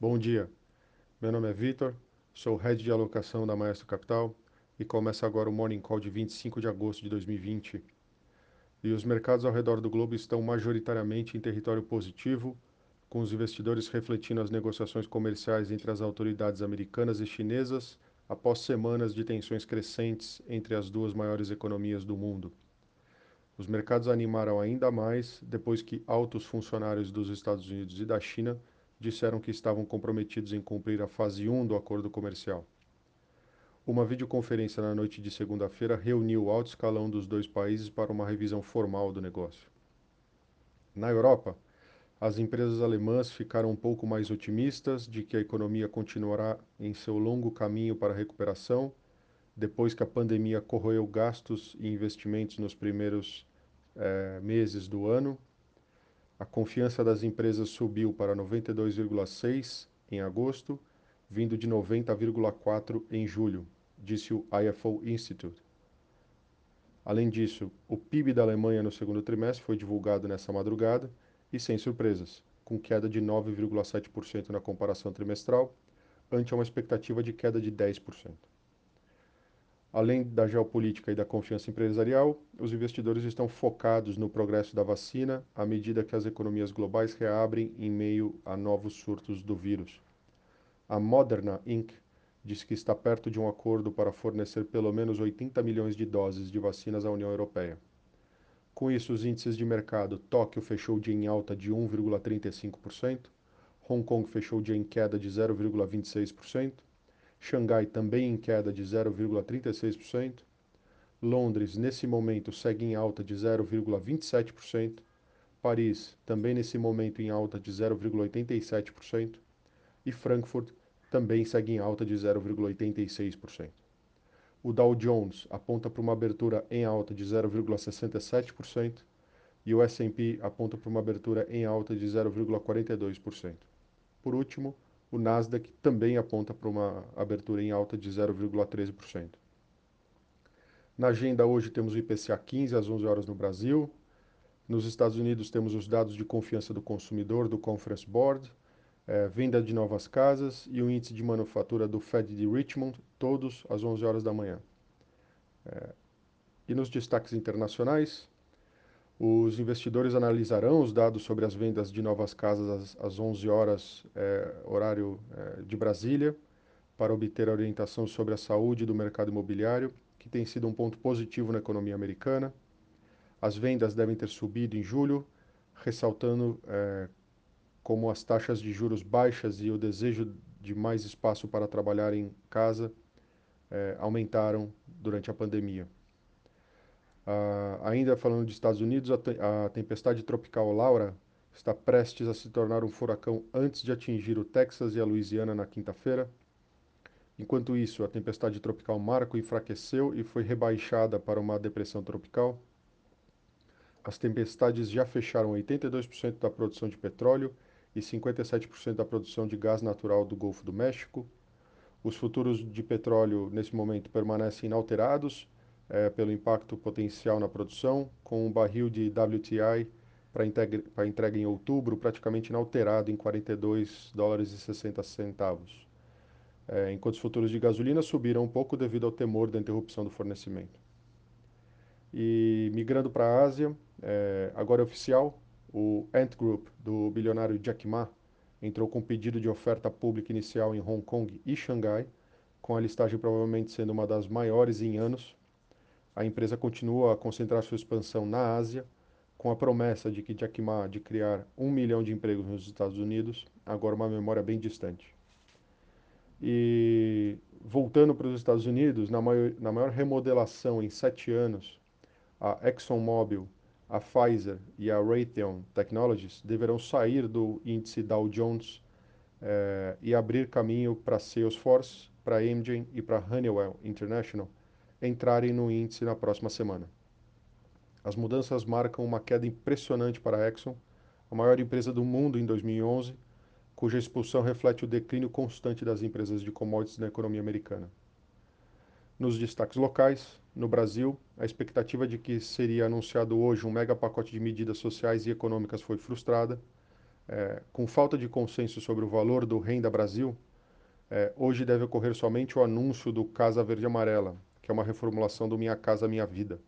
Bom dia, meu nome é Vitor, sou Head de Alocação da Maestro Capital e começa agora o Morning Call de 25 de agosto de 2020. E os mercados ao redor do globo estão majoritariamente em território positivo, com os investidores refletindo as negociações comerciais entre as autoridades americanas e chinesas após semanas de tensões crescentes entre as duas maiores economias do mundo. Os mercados animaram ainda mais depois que altos funcionários dos Estados Unidos e da China disseram que estavam comprometidos em cumprir a fase 1 do acordo comercial. Uma videoconferência na noite de segunda-feira reuniu o alto escalão dos dois países para uma revisão formal do negócio. Na Europa, as empresas alemãs ficaram um pouco mais otimistas de que a economia continuará em seu longo caminho para a recuperação, depois que a pandemia corroeu gastos e investimentos nos primeiros é, meses do ano. A confiança das empresas subiu para 92,6 em agosto, vindo de 90,4 em julho, disse o IFO Institute. Além disso, o PIB da Alemanha no segundo trimestre foi divulgado nessa madrugada e sem surpresas, com queda de 9,7% na comparação trimestral, ante uma expectativa de queda de 10%. Além da geopolítica e da confiança empresarial, os investidores estão focados no progresso da vacina à medida que as economias globais reabrem em meio a novos surtos do vírus. A Moderna Inc. diz que está perto de um acordo para fornecer pelo menos 80 milhões de doses de vacinas à União Europeia. Com isso, os índices de mercado, Tóquio fechou o dia em alta de 1,35%, Hong Kong fechou o dia em queda de 0,26%, Xangai também em queda de 0,36%. Londres, nesse momento, segue em alta de 0,27%. Paris, também nesse momento em alta de 0,87%. E Frankfurt também segue em alta de 0,86%. O Dow Jones aponta para uma abertura em alta de 0,67% e o S&P aponta para uma abertura em alta de 0,42%. Por último, o Nasdaq também aponta para uma abertura em alta de 0,13%. Na agenda hoje temos o IPCA 15 às 11 horas no Brasil. Nos Estados Unidos temos os dados de confiança do consumidor do Conference Board, é, venda de novas casas e o índice de manufatura do Fed de Richmond, todos às 11 horas da manhã. É, e nos destaques internacionais, os investidores analisarão os dados sobre as vendas de novas casas às, às 11 horas, é, horário é, de Brasília, para obter orientação sobre a saúde do mercado imobiliário, que tem sido um ponto positivo na economia americana. As vendas devem ter subido em julho, ressaltando é, como as taxas de juros baixas e o desejo de mais espaço para trabalhar em casa aumentaram durante a pandemia. Uh, ainda falando dos Estados Unidos, a, te a, tempestade tropical Laura está prestes a se tornar um furacão antes de atingir o Texas e a Louisiana na quinta-feira. Enquanto isso, a tempestade tropical Marco enfraqueceu e foi rebaixada para uma depressão tropical. As tempestades já fecharam 82% da produção de petróleo e 57% da produção de gás natural do Golfo do México. Os futuros de petróleo, nesse momento, permanecem inalterados é, pelo impacto potencial na produção, com um barril de WTI para entrega, em outubro praticamente inalterado em 42 dólares e 60 centavos, é, enquanto os futuros de gasolina subiram um pouco devido ao temor da interrupção do fornecimento. E migrando para a Ásia, é, agora é oficial, o Ant Group, do bilionário Jack Ma, entrou com pedido de oferta pública inicial em Hong Kong e Xangai, com a listagem provavelmente sendo uma das maiores em anos, a empresa continua a concentrar sua expansão na Ásia, com a promessa de que Jack Ma de criar um milhão de empregos nos Estados Unidos, agora uma memória bem distante. E voltando para os Estados Unidos, na maior, na maior remodelação em sete anos, a ExxonMobil, a Pfizer e a Raytheon Technologies deverão sair do índice Dow Jones eh, e abrir caminho para Salesforce, para Amgen e para Honeywell International, entrarem no índice na próxima semana. As mudanças marcam uma queda impressionante para a Exxon, a maior empresa do mundo em 2011, cuja expulsão reflete o declínio constante das empresas de commodities na economia americana. Nos destaques locais, no Brasil, a expectativa de que seria anunciado hoje um mega pacote de medidas sociais e econômicas foi frustrada. é, com falta de consenso sobre o valor do Renda Brasil, é, hoje deve ocorrer somente o anúncio do Casa Verde Amarela, que é uma reformulação do Minha Casa Minha Vida.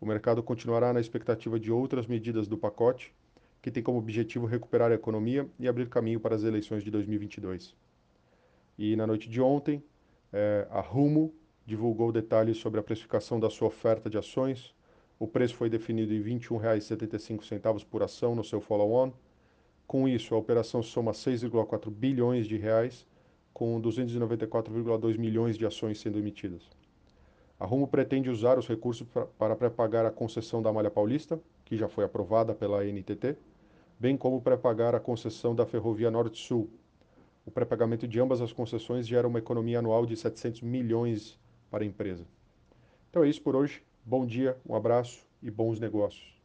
O mercado continuará na expectativa de outras medidas do pacote, que tem como objetivo recuperar a economia e abrir caminho para as eleições de 2022. E na noite de ontem, é, a Rumo divulgou detalhes sobre a precificação da sua oferta de ações. O preço foi definido em R$ 21,75 por ação no seu follow-on. Com isso, a operação soma 6,4 bilhões de reais, com 294,2 milhões de ações sendo emitidas. A Rumo pretende usar os recursos para pré-pagar a concessão da Malha Paulista, que já foi aprovada pela NTT, bem como pré-pagar a concessão da Ferrovia Norte-Sul. O pré-pagamento de ambas as concessões gera uma economia anual de 700 milhões para a empresa. Então é isso por hoje. Bom dia, um abraço e bons negócios.